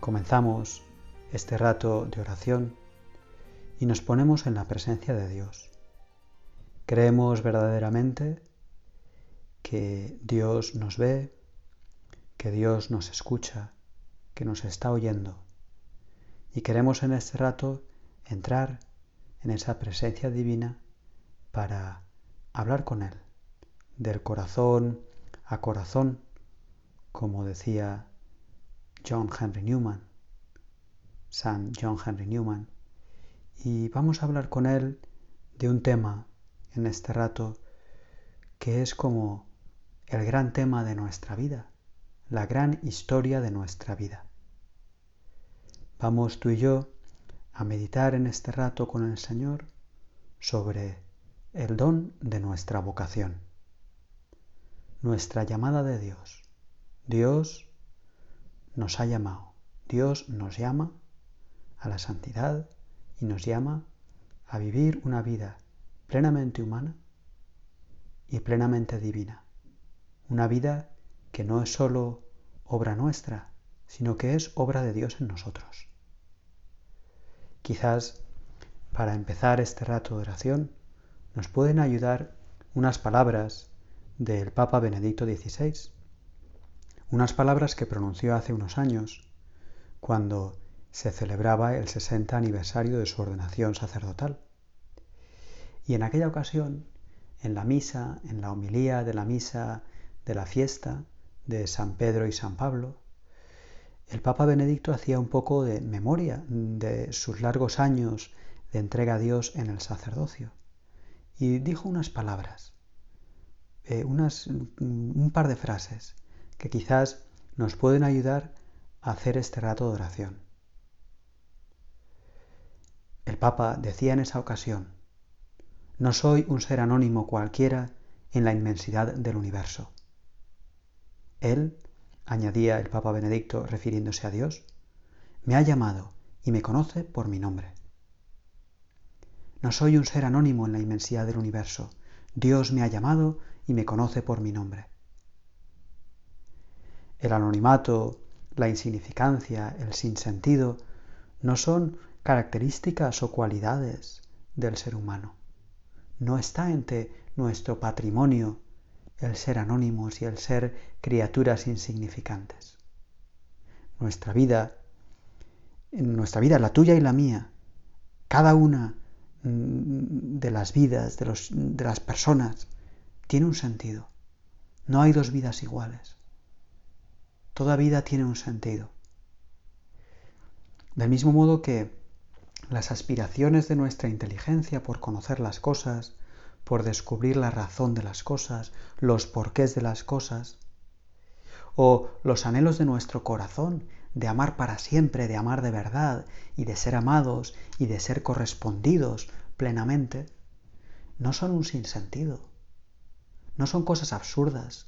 Comenzamos este rato de oración y nos ponemos en la presencia de Dios. Creemos verdaderamente que Dios nos ve, que Dios nos escucha, que nos está oyendo. Y queremos en este rato entrar en esa presencia divina para hablar con Él, del corazón a corazón, como decía John Henry Newman, San John Henry Newman, y vamos a hablar con él de un tema en este rato que es como el gran tema de nuestra vida, la gran historia de nuestra vida. Vamos tú y yo a meditar en este rato con el Señor sobre el don de nuestra vocación, nuestra llamada de Dios. Dios nos ha llamado, Dios nos llama a la santidad y nos llama a vivir una vida plenamente humana y plenamente divina. Una vida que no es sólo obra nuestra, sino que es obra de Dios en nosotros. Quizás para empezar este rato de oración nos pueden ayudar unas palabras del Papa Benedicto XVI, unas palabras que pronunció hace unos años cuando se celebraba el 60 aniversario de su ordenación sacerdotal. Y en aquella ocasión, en la misa, en la homilía de la misa de la fiesta de San Pedro y San Pablo, el Papa Benedicto hacía un poco de memoria de sus largos años de entrega a Dios en el sacerdocio y dijo unas palabras, eh, unas, un par de frases que quizás nos pueden ayudar a hacer este rato de oración. El Papa decía en esa ocasión, no soy un ser anónimo cualquiera en la inmensidad del universo. Él, añadía el Papa Benedicto refiriéndose a Dios, me ha llamado y me conoce por mi nombre. No soy un ser anónimo en la inmensidad del universo. Dios me ha llamado y me conoce por mi nombre. El anonimato, la insignificancia, el sinsentido, no son características o cualidades del ser humano. No está entre nuestro patrimonio el ser anónimos y el ser criaturas insignificantes. Nuestra vida, nuestra vida, la tuya y la mía, cada una mm, de las vidas, de, de las personas, tiene un sentido. No hay dos vidas iguales. Toda vida tiene un sentido. Del mismo modo que las aspiraciones de nuestra inteligencia por conocer las cosas, por descubrir la razón de las cosas, los porqués de las cosas, o los anhelos de nuestro corazón de amar para siempre, de amar de verdad y de ser amados y de ser correspondidos plenamente, no son un sinsentido, no son cosas absurdas,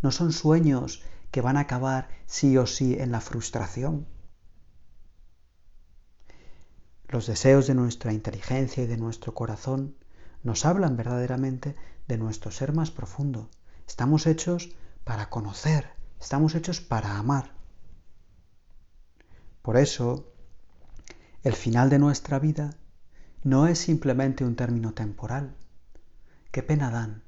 no son sueños que van a acabar sí o sí en la frustración. Los deseos de nuestra inteligencia y de nuestro corazón nos hablan verdaderamente de nuestro ser más profundo. Estamos hechos para conocer, estamos hechos para amar. Por eso, el final de nuestra vida no es simplemente un término temporal. Qué pena dan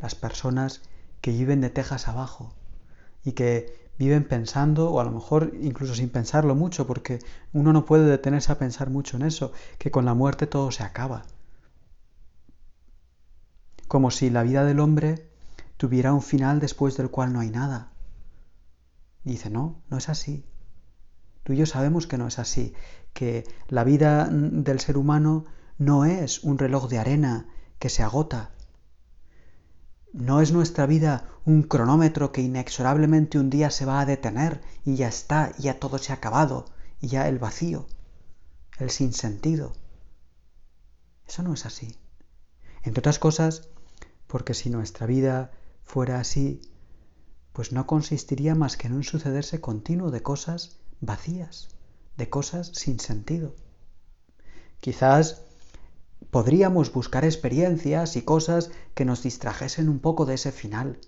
las personas que viven de tejas abajo y que viven pensando, o a lo mejor incluso sin pensarlo mucho, porque uno no puede detenerse a pensar mucho en eso, que con la muerte todo se acaba. Como si la vida del hombre tuviera un final después del cual no hay nada. Dice, no, no es así. Tú y yo sabemos que no es así, que la vida del ser humano no es un reloj de arena que se agota. No es nuestra vida un cronómetro que inexorablemente un día se va a detener y ya está, ya todo se ha acabado, y ya el vacío, el sinsentido. Eso no es así. Entre otras cosas, porque si nuestra vida fuera así, pues no consistiría más que en un sucederse continuo de cosas vacías, de cosas sin sentido. Quizás podríamos buscar experiencias y cosas que nos distrajesen un poco de ese final,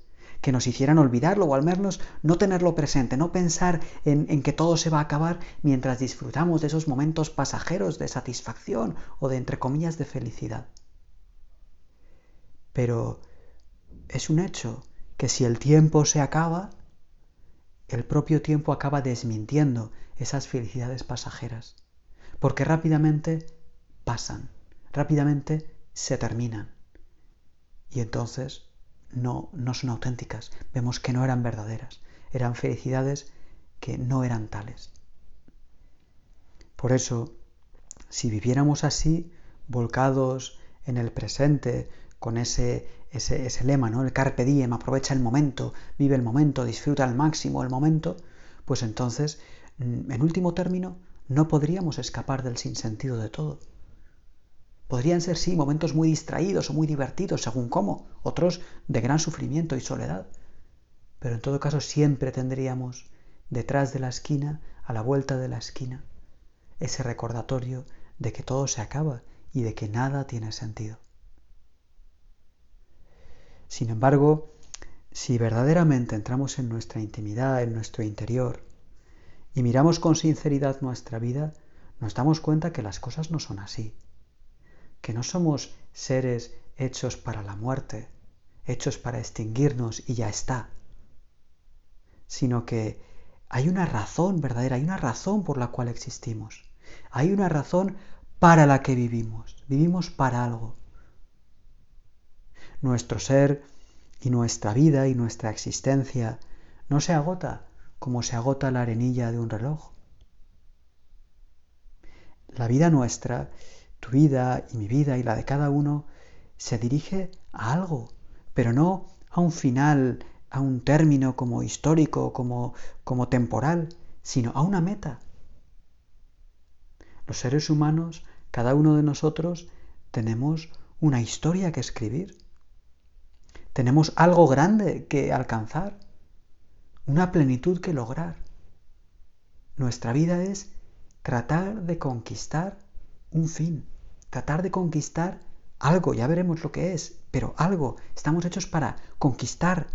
que nos hicieran olvidarlo o al menos no tenerlo presente, no pensar en, que todo se va a acabar mientras disfrutamos de esos momentos pasajeros de satisfacción o de entre comillas de felicidad. Pero es un hecho que si el tiempo se acaba, el propio tiempo acaba desmintiendo esas felicidades pasajeras, porque rápidamente pasan, rápidamente se terminan. Y entonces no, no son auténticas, vemos que no eran verdaderas, eran felicidades que no eran tales. Por eso, si viviéramos así, volcados en el presente, con ese, ese, ese, lema, ¿no? El carpe diem, aprovecha el momento, vive el momento, disfruta al máximo el momento, pues entonces, en último término, no podríamos escapar del sinsentido de todo. Podrían ser, sí, momentos muy distraídos o muy divertidos, según cómo, otros de gran sufrimiento y soledad. Pero en todo caso siempre tendríamos detrás de la esquina, a la vuelta de la esquina, ese recordatorio de que todo se acaba y de que nada tiene sentido. Sin embargo, si verdaderamente entramos en nuestra intimidad, en nuestro interior, y miramos con sinceridad nuestra vida, nos damos cuenta que las cosas no son así, que no somos seres hechos para la muerte, hechos para extinguirnos y ya está, sino que hay una razón verdadera, hay una razón por la cual existimos, hay una razón para la que vivimos, vivimos para algo. Nuestro ser y nuestra vida y nuestra existencia no se agota como se agota la arenilla de un reloj. La vida nuestra, tu vida y mi vida y la de cada uno, se dirige a algo, pero no a un final, a un término como histórico, como, como temporal, sino a una meta. Los seres humanos, cada uno de nosotros, tenemos una historia que escribir. Tenemos algo grande que alcanzar, una plenitud que lograr. Nuestra vida es tratar de conquistar un fin, tratar de conquistar algo, ya veremos lo que es, pero algo. Estamos hechos para conquistar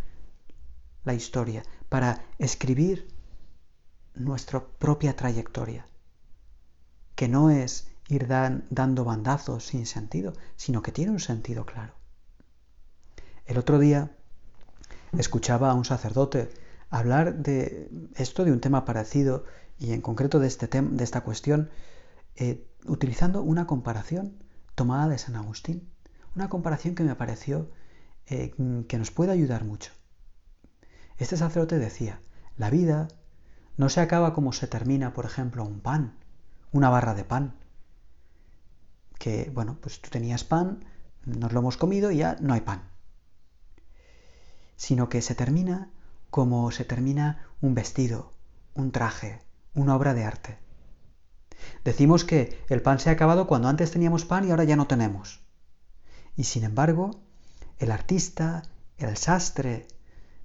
la historia, para escribir nuestra propia trayectoria, que no es ir dando bandazos sin sentido, sino que tiene un sentido claro. El otro día escuchaba a un sacerdote hablar de esto, de un tema parecido y en concreto de, este de esta cuestión, eh, utilizando una comparación tomada de San Agustín. Una comparación que me pareció eh, que nos puede ayudar mucho. Este sacerdote decía, la vida no se acaba como se termina, por ejemplo, un pan, una barra de pan. Que, bueno, pues tú tenías pan, nos lo hemos comido y ya no hay pan sino que se termina como se termina un vestido, un traje, una obra de arte. Decimos que el pan se ha acabado cuando antes teníamos pan y ahora ya no tenemos. Y sin embargo, el artista, el sastre,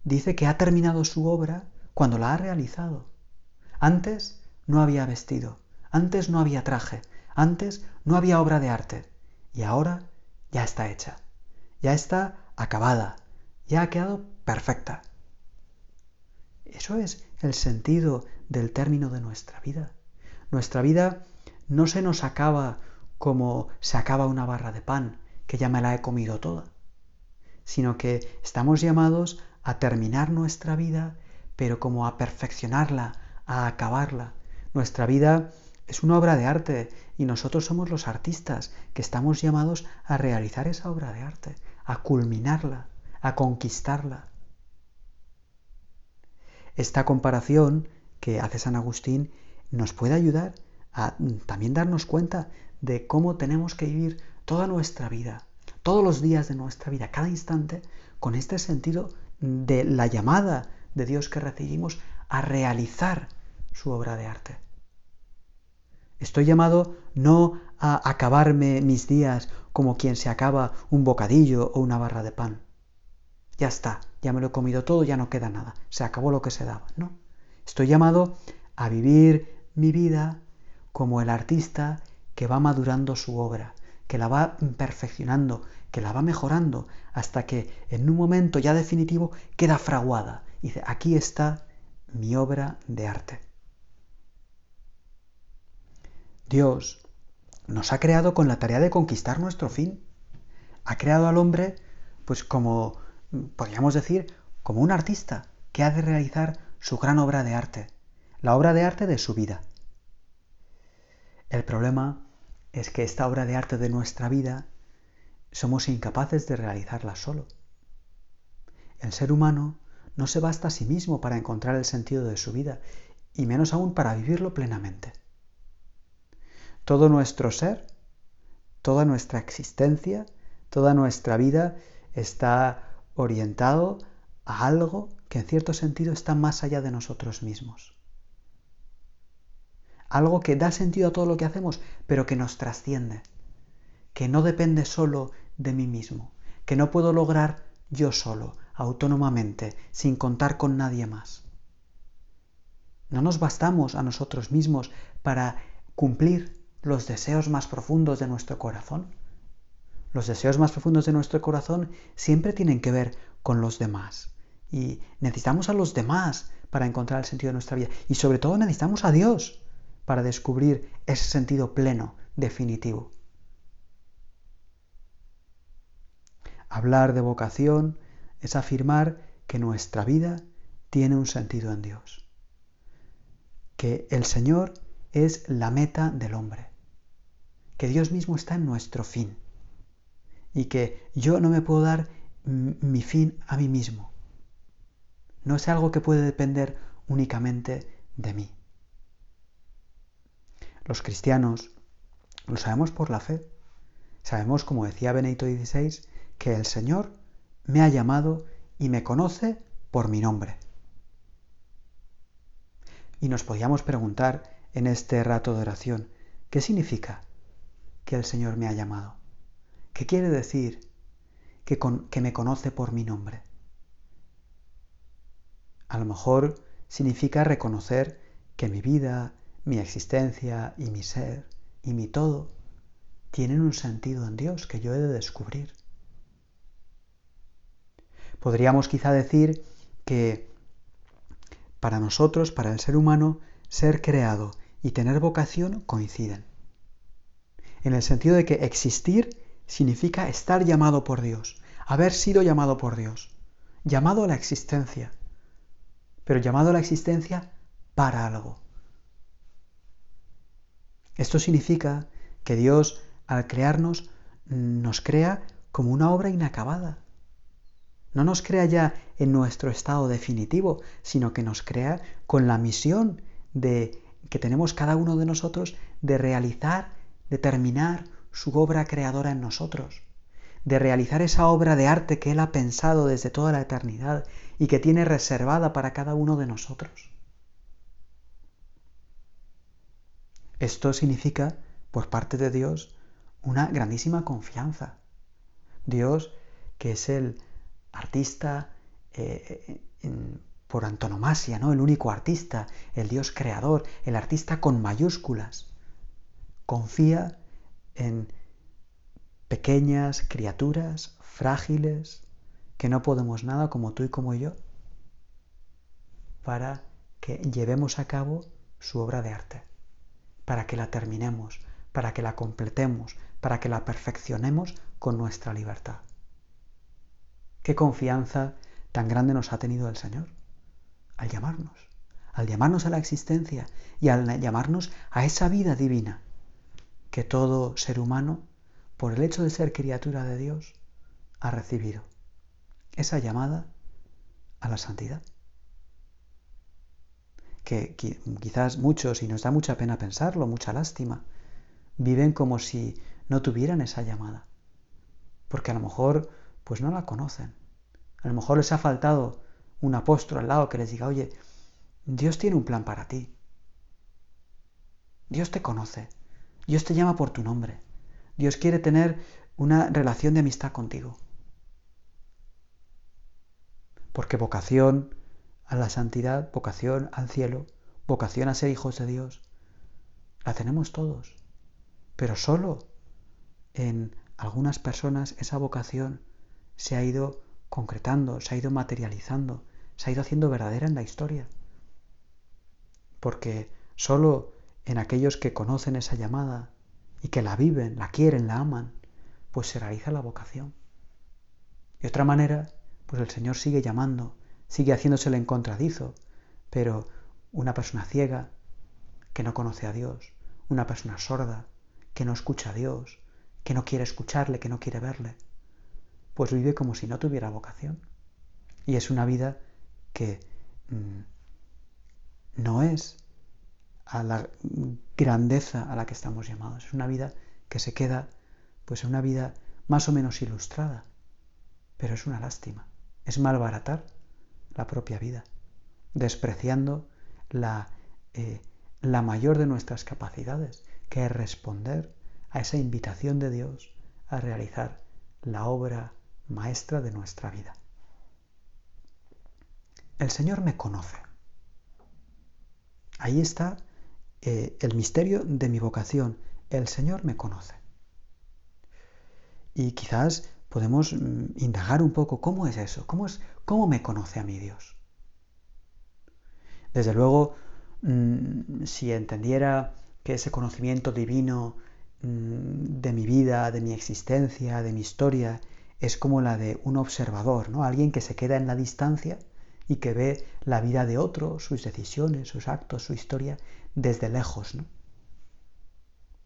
dice que ha terminado su obra cuando la ha realizado. Antes no había vestido, antes no había traje, antes no había obra de arte y ahora ya está hecha, ya está acabada, ya ha quedado perfecta. Eso es el sentido del término de nuestra vida. Nuestra vida no se nos acaba como se acaba una barra de pan, que ya me la he comido toda, sino que estamos llamados a terminar nuestra vida, pero como a perfeccionarla, a acabarla. Nuestra vida es una obra de arte y nosotros somos los artistas que estamos llamados a realizar esa obra de arte, a culminarla a conquistarla. Esta comparación que hace San Agustín nos puede ayudar a también darnos cuenta de cómo tenemos que vivir toda nuestra vida, todos los días de nuestra vida, cada instante, con este sentido de la llamada de Dios que recibimos a realizar su obra de arte. Estoy llamado no a acabarme mis días como quien se acaba un bocadillo o una barra de pan. Ya está, ya me lo he comido todo, ya no queda nada, se acabó lo que se daba, ¿no? Estoy llamado a vivir mi vida como el artista que va madurando su obra, que la va perfeccionando, que la va mejorando, hasta que en un momento ya definitivo queda fraguada. Y dice, aquí está mi obra de arte. Dios nos ha creado con la tarea de conquistar nuestro fin. Ha creado al hombre, pues como, podríamos decir, como un artista que ha de realizar su gran obra de arte, la obra de arte de su vida. El problema es que esta obra de arte de nuestra vida somos incapaces de realizarla solo. El ser humano no se basta a sí mismo para encontrar el sentido de su vida, y menos aún para vivirlo plenamente. Todo nuestro ser, toda nuestra existencia, toda nuestra vida está orientado a algo que en cierto sentido está más allá de nosotros mismos. Algo que da sentido a todo lo que hacemos, pero que nos trasciende, que no depende solo de mí mismo, que no puedo lograr yo solo, autónomamente, sin contar con nadie más. No nos bastamos a nosotros mismos para cumplir los deseos más profundos de nuestro corazón. Los deseos más profundos de nuestro corazón siempre tienen que ver con los demás. Y necesitamos a los demás para encontrar el sentido de nuestra vida. Y sobre todo necesitamos a Dios para descubrir ese sentido pleno, definitivo. Hablar de vocación es afirmar que nuestra vida tiene un sentido en Dios. Que el Señor es la meta del hombre, que Dios mismo está en nuestro fin y que yo no me puedo dar mi fin a mí mismo. No es algo que puede depender únicamente de mí. Los cristianos lo sabemos por la fe. Sabemos, como decía Benedicto XVI, que el Señor me ha llamado y me conoce por mi nombre. Y nos podíamos preguntar, en este rato de oración. ¿Qué significa que el Señor me ha llamado? ¿Qué quiere decir que, que me conoce por mi nombre? A lo mejor significa reconocer que mi vida, mi existencia y mi ser y mi todo tienen un sentido en Dios que yo he de descubrir. Podríamos quizá decir que para nosotros, para el ser humano, ser creado y tener vocación coinciden. En el sentido de que existir significa estar llamado por Dios, haber sido llamado por Dios, llamado a la existencia, pero llamado a la existencia para algo. Esto significa que Dios, al crearnos, nos crea como una obra inacabada. No nos crea ya en nuestro estado definitivo, sino que nos crea con la misión de que tenemos cada uno de nosotros de realizar, de terminar su obra creadora en nosotros, de realizar esa obra de arte que Él ha pensado desde toda la eternidad y que tiene reservada para cada uno de nosotros. Esto significa, por parte de Dios, una grandísima confianza. Dios, que es el artista eh, por antonomasia, ¿no? El único artista, el Dios creador, el artista con mayúsculas. Confía en pequeñas criaturas frágiles que no podemos nada como tú y como yo para que llevemos a cabo su obra de arte, para que la terminemos, para que la completemos, para que la perfeccionemos con nuestra libertad. Qué confianza tan grande nos ha tenido el Señor al llamarnos, al llamarnos a la existencia y al llamarnos a esa vida divina que todo ser humano, por el hecho de ser criatura de Dios, ha recibido. Esa llamada a la santidad. Que quizás muchos, y nos da mucha pena pensarlo, mucha lástima, viven como si no tuvieran esa llamada. Porque a lo mejor pues no la conocen, A lo mejor les ha faltado un apóstol al lado que les diga, oye, Dios tiene un plan para ti. Dios te conoce. Dios te llama por tu nombre. Dios quiere tener una relación de amistad contigo. Porque vocación a la santidad, vocación al cielo, vocación a ser hijos de Dios, la tenemos todos. Pero solo en algunas personas esa vocación se ha ido concretando, se ha ido materializando, se ha ido haciendo verdadera en la historia. Porque solo en aquellos que conocen esa llamada y que la viven, la quieren, la aman, pues se realiza la vocación. De otra manera, pues el Señor sigue llamando, sigue haciéndosele en contradizo, pero una persona ciega, que no conoce a Dios, una persona sorda, que no escucha a Dios, que no quiere escucharle, que no quiere verle, pues vive como si no tuviera vocación. Y es una vida que mm, no es a la grandeza a la que estamos llamados. Es una vida que se queda, pues, una vida más o menos ilustrada. Pero es una lástima. Es malbaratar la propia vida, despreciando la, eh, la mayor de nuestras capacidades, que es responder a esa invitación de Dios a realizar la obra maestra de nuestra vida. El Señor me conoce. Ahí está eh, el misterio de mi vocación. El Señor me conoce. Y quizás podemos mm, indagar un poco cómo es eso, cómo, es, cómo me conoce a mi Dios. Desde luego, mm, si entendiera que ese conocimiento divino mm, de mi vida, de mi existencia, de mi historia, es como la de un observador, ¿no? Alguien que se queda en la distancia y que ve la vida de otro, sus decisiones, sus actos, su historia, desde lejos, ¿no?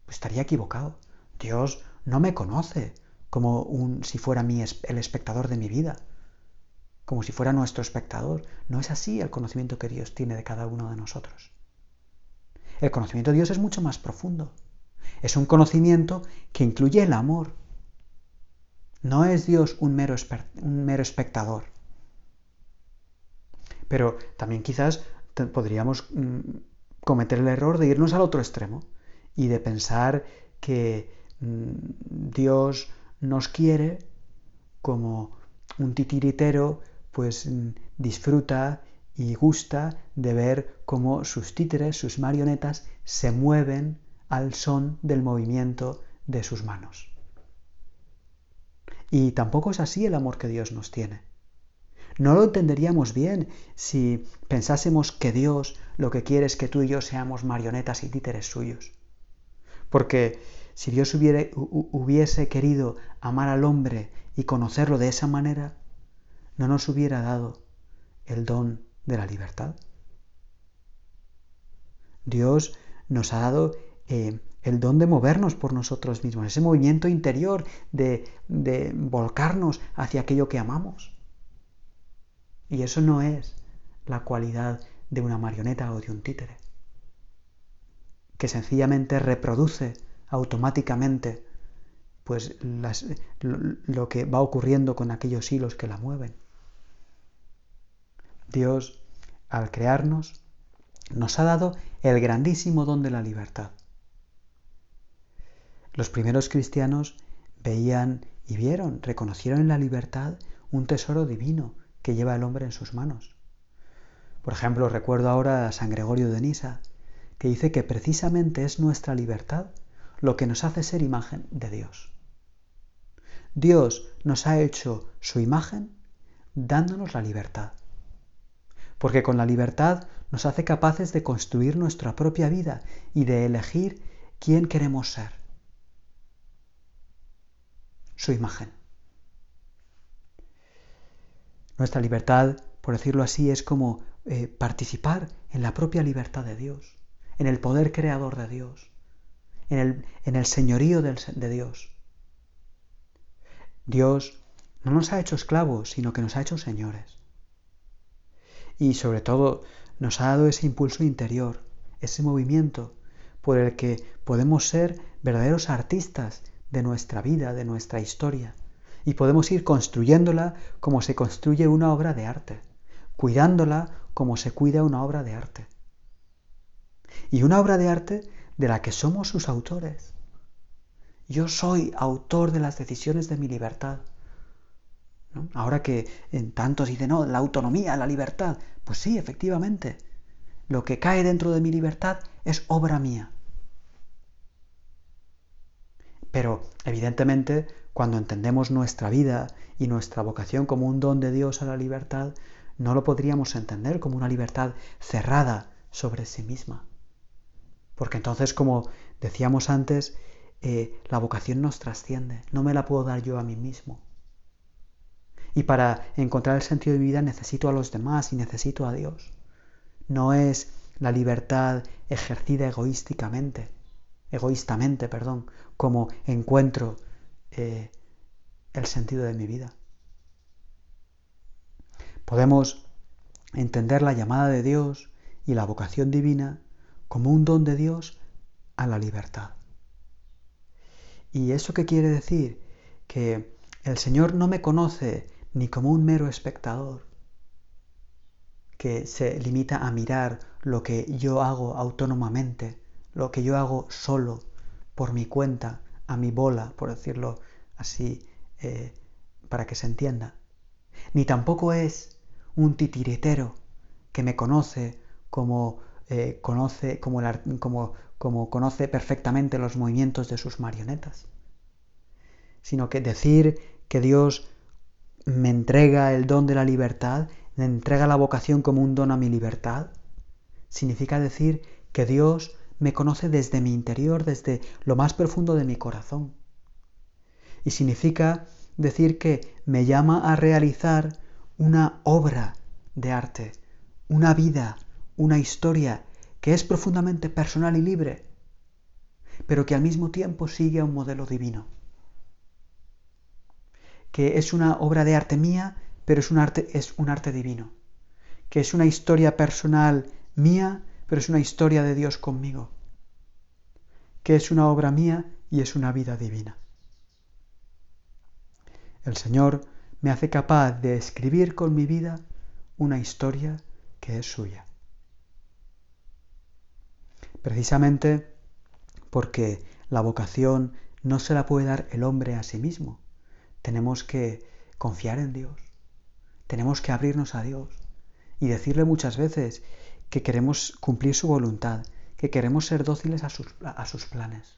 Pues estaría equivocado. Dios no me conoce como un, si fuera mi, el espectador de mi vida, como si fuera nuestro espectador. No es así el conocimiento que Dios tiene de cada uno de nosotros. El conocimiento de Dios es mucho más profundo. Es un conocimiento que incluye el amor, no es Dios un mero, un mero espectador. Pero también quizás podríamos mm, cometer el error de irnos al otro extremo y de pensar que mm, Dios nos quiere como un titiritero pues mm, disfruta y gusta de ver cómo sus títeres, sus marionetas, se mueven al son del movimiento de sus manos. Y tampoco es así el amor que Dios nos tiene. No lo entenderíamos bien si pensásemos que Dios lo que quiere es que tú y yo seamos marionetas y títeres suyos. Porque si Dios hubiese querido amar al hombre y conocerlo de esa manera, no nos hubiera dado el don de la libertad. Dios nos ha dado eh, el don de movernos por nosotros mismos, ese movimiento interior de, de volcarnos hacia aquello que amamos. Y eso no es la cualidad de una marioneta o de un títere, que sencillamente reproduce automáticamente pues lo que va ocurriendo con aquellos hilos que la mueven. Dios, al crearnos, nos ha dado el grandísimo don de la libertad. Los primeros cristianos veían y vieron, reconocieron en la libertad un tesoro divino que lleva el hombre en sus manos. Por ejemplo, recuerdo ahora a San Gregorio de Nisa, que dice que precisamente es nuestra libertad lo que nos hace ser imagen de Dios. Dios nos ha hecho su imagen dándonos la libertad. Porque con la libertad nos hace capaces de construir nuestra propia vida y de elegir quién queremos ser su imagen. Nuestra libertad, por decirlo así, es como eh, participar en la propia libertad de Dios, en el poder creador de Dios, en el, en el señorío de Dios. Dios no nos ha hecho esclavos, sino que nos ha hecho señores. Y sobre todo nos ha dado ese impulso interior, ese movimiento por el que podemos ser verdaderos artistas de nuestra vida, de nuestra historia, y podemos ir construyéndola como se construye una obra de arte, cuidándola como se cuida una obra de arte. Y una obra de arte de la que somos sus autores. Yo soy autor de las decisiones de mi libertad. Ahora que en tantos dicen, no, la autonomía, la libertad. Pues sí, efectivamente. Lo que cae dentro de mi libertad es obra mía. Pero, evidentemente, cuando entendemos nuestra vida y nuestra vocación como un don de Dios a la libertad, no lo podríamos entender como una libertad cerrada sobre sí misma. Porque entonces, como decíamos antes, eh, la vocación nos trasciende, no me la puedo dar yo a mí mismo. Y para encontrar el sentido de mi vida necesito a los demás y necesito a Dios. No es la libertad ejercida egoísticamente, egoístamente, perdón, como encuentro eh, el sentido de mi vida. Podemos entender la llamada de Dios y la vocación divina como un don de Dios a la libertad. ¿Y eso qué quiere decir? Que el Señor no me conoce ni como un mero espectador, que se limita a mirar lo que yo hago autónomamente, lo que yo hago solo, por mi cuenta, a mi bola, por decirlo así, eh, para que se entienda. Ni tampoco es un titiritero que me conoce como eh, conoce como, como, como conoce perfectamente los movimientos de sus marionetas, sino que decir que Dios me entrega el don de la libertad, me entrega la vocación como un don a mi libertad, significa decir que Dios me conoce desde mi interior, desde lo más profundo de mi corazón. Y significa decir que me llama a realizar una obra de arte, una vida, una historia que es profundamente personal y libre, pero que al mismo tiempo sigue a un modelo divino. Que es una obra de arte mía, pero es un arte, es un arte divino. Que es una historia personal mía, pero es una historia de Dios conmigo. Que es una obra mía y es una vida divina. El Señor me hace capaz de escribir con mi vida una historia que es suya. Precisamente porque la vocación no se la puede dar el hombre a sí mismo. Tenemos que confiar en Dios. Tenemos que abrirnos a Dios y decirle muchas veces que queremos cumplir su voluntad, que queremos ser dóciles a sus, planes,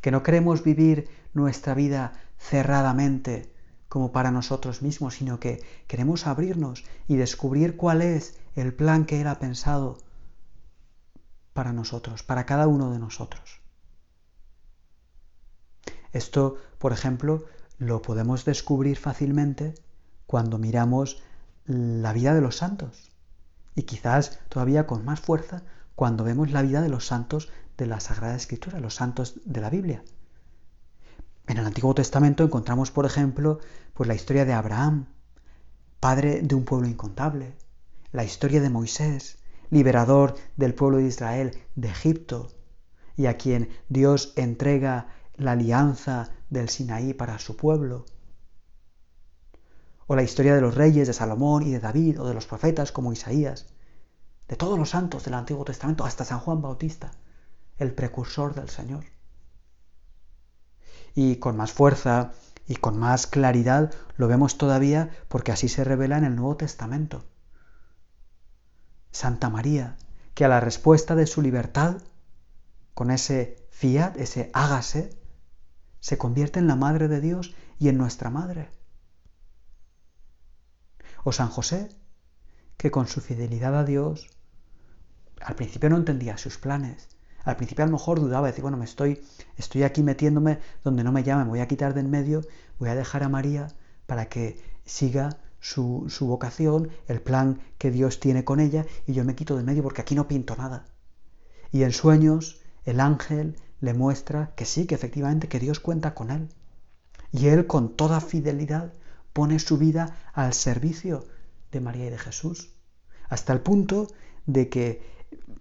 que no queremos vivir nuestra vida cerradamente como para nosotros mismos, sino que queremos abrirnos y descubrir cuál es el plan que Él ha pensado para nosotros, para cada uno de nosotros. Esto, por ejemplo, lo podemos descubrir fácilmente cuando miramos la vida de los santos y quizás todavía con más fuerza cuando vemos la vida de los santos de la Sagrada Escritura, los santos de la Biblia. En el Antiguo Testamento encontramos, por ejemplo, pues la historia de Abraham, padre de un pueblo incontable, la historia de Moisés, liberador del pueblo de Israel de Egipto, y a quien Dios entrega la alianza del Sinaí para su pueblo. O la historia de los reyes de Salomón y de David, o de los profetas como Isaías, de todos los santos del Antiguo Testamento, hasta San Juan Bautista, el precursor del Señor y con más fuerza y con más claridad lo vemos todavía porque así se revela en el Nuevo Testamento. Santa María, que a la respuesta de su libertad, con ese fiat, ese hágase, se convierte en la Madre de Dios y en nuestra Madre. O San José, que con su fidelidad a Dios, al principio no entendía sus planes, al principio a lo mejor dudaba, decir, bueno, me estoy, estoy aquí metiéndome donde no me llaman, voy a quitar de en medio, voy a dejar a María para que siga su, su vocación, el plan que Dios tiene con ella, y yo me quito de medio porque aquí no pinto nada. Y en sueños el ángel le muestra que sí, que efectivamente, que Dios cuenta con él. Y él con toda fidelidad pone su vida al servicio de María y de Jesús, hasta el punto de que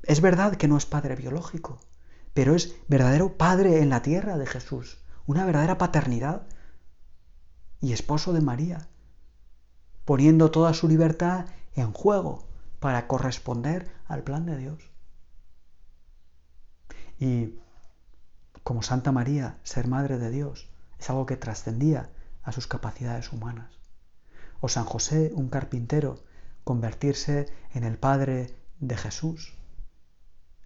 es verdad que no es padre biológico, pero es verdadero padre en la tierra de Jesús, una verdadera paternidad. y esposo de María, poniendo toda su libertad en juego para corresponder al plan de Dios. Y como Santa María, ser madre de Dios es algo que trascendía a sus capacidades humanas. O San José, un carpintero, convertirse en el Padre de Jesús,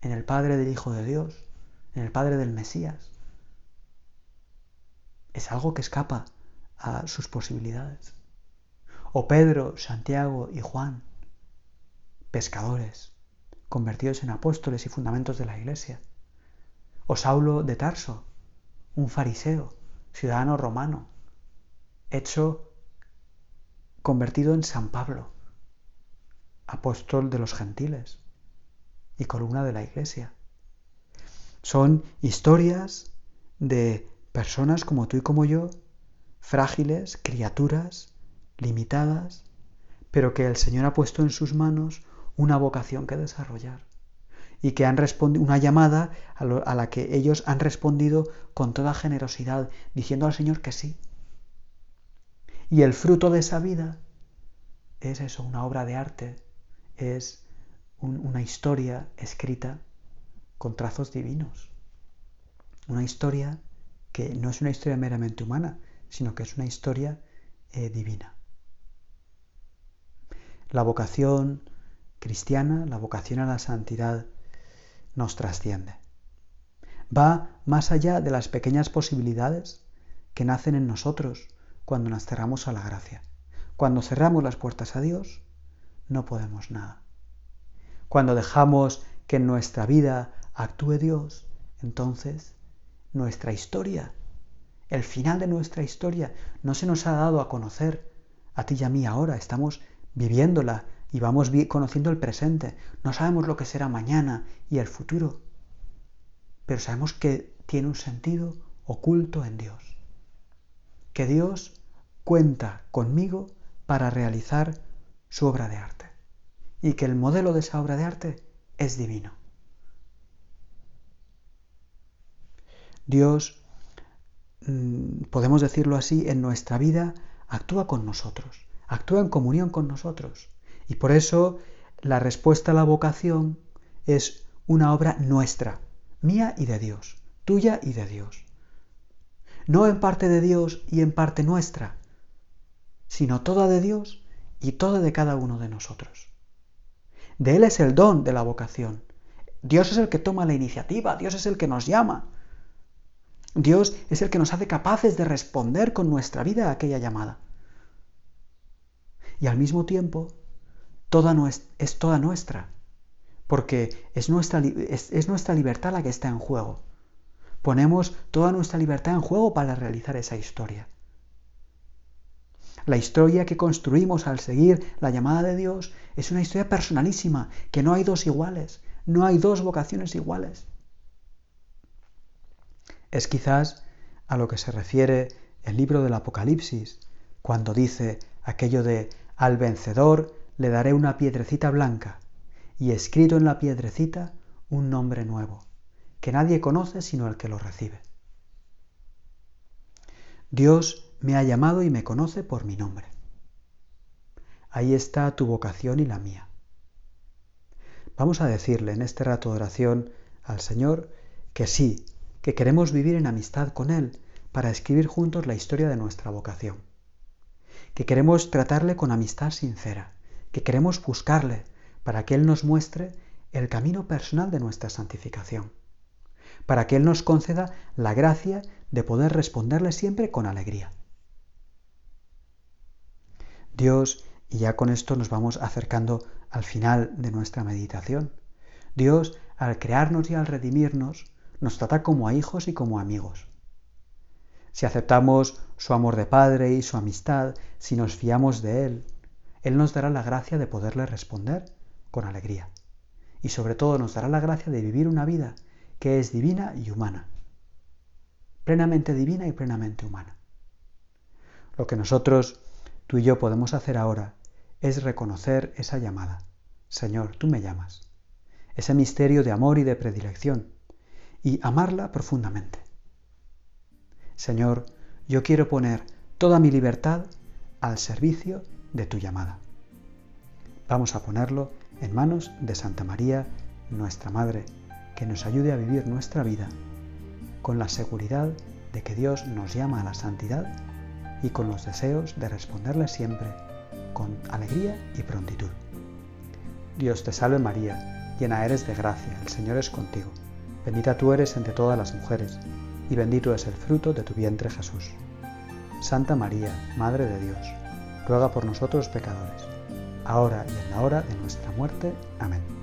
en el Padre del Hijo de Dios, en el Padre del Mesías. Es algo que escapa a sus posibilidades. O Pedro, Santiago y Juan, pescadores, convertidos en apóstoles y fundamentos de la Iglesia. O Saulo de Tarso, un fariseo, ciudadano romano, hecho convertido en San Pablo, apóstol de los gentiles y columna de la Iglesia. Son historias de personas como tú y como yo, frágiles, criaturas, limitadas, pero que el Señor ha puesto en sus manos una vocación que desarrollar y que han respondido una llamada a, la que ellos han respondido con toda generosidad, diciendo al Señor que sí. Y el fruto de esa vida es eso, una obra de arte, es un, una historia escrita con trazos divinos. Una historia que no es una historia meramente humana, sino que es una historia eh, divina. La vocación cristiana, la vocación a la santidad, nos trasciende. Va más allá de las pequeñas posibilidades que nacen en nosotros cuando nos cerramos a la gracia. Cuando cerramos las puertas a Dios, no podemos nada. Cuando dejamos que en nuestra vida actúe Dios, entonces nuestra historia, el final de nuestra historia, no se nos ha dado a conocer a ti y a mí ahora, estamos viviéndola y vamos conociendo el presente. No sabemos lo que será mañana y el futuro, pero sabemos que tiene un sentido oculto en Dios. Que Dios cuenta conmigo para realizar su obra de arte y que el modelo de esa obra de arte es divino. Dios, mm, podemos decirlo así, en nuestra vida actúa con nosotros, actúa en comunión con nosotros. Y por eso la respuesta a la vocación es una obra nuestra, mía y de Dios, tuya y de Dios. No en parte de Dios y en parte nuestra, sino toda de Dios y toda de cada uno de nosotros. De Él es el don de la vocación. Dios es el que toma la iniciativa, Dios es el que nos llama. Dios es el que nos hace capaces de responder con nuestra vida a aquella llamada. Y al mismo tiempo, toda es toda nuestra, porque es nuestra, es nuestra libertad la que está en juego. Ponemos toda nuestra libertad en juego para realizar esa historia. La historia que construimos al seguir la llamada de Dios es una historia personalísima, que no hay dos iguales, no hay dos vocaciones iguales. Es quizás a lo que se refiere el libro del Apocalipsis, cuando dice aquello de al vencedor le daré una piedrecita blanca y escrito en la piedrecita un nombre nuevo, que nadie conoce sino el que lo recibe. Dios me ha llamado y me conoce por mi nombre. Ahí está tu vocación y la mía. Vamos a decirle en este rato de oración al Señor que sí, que queremos vivir en amistad con Él para escribir juntos la historia de nuestra vocación, que queremos tratarle con amistad sincera, que queremos buscarle para que Él nos muestre el camino personal de nuestra santificación, para que Él nos conceda la gracia de poder responderle siempre con alegría. Dios, y ya con esto nos vamos acercando al final de nuestra meditación, Dios, al crearnos y al redimirnos, nos trata como a hijos y como amigos. Si aceptamos su amor de Padre y su amistad, si nos fiamos de Él, Él nos dará la gracia de poderle responder con alegría. Y sobre todo nos dará la gracia de vivir una vida que es divina y humana. Plenamente divina y plenamente humana. Lo que nosotros, tú y yo, podemos hacer ahora es reconocer esa llamada. Señor, tú me llamas. Ese misterio de amor y de predilección y amarla profundamente. Señor, yo quiero poner toda mi libertad al servicio de tu llamada. Vamos a ponerlo en manos de Santa María, nuestra Madre, que nos ayude a vivir nuestra vida con la seguridad de que Dios nos llama a la santidad y con los deseos de responderle siempre con alegría y prontitud. Dios te salve María, llena eres de gracia, el Señor es contigo, bendita tú eres entre todas las mujeres, y bendito es el fruto de tu vientre Jesús. Santa María, Madre de Dios, ruega por nosotros pecadores, ahora y en la hora de nuestra muerte. Amén.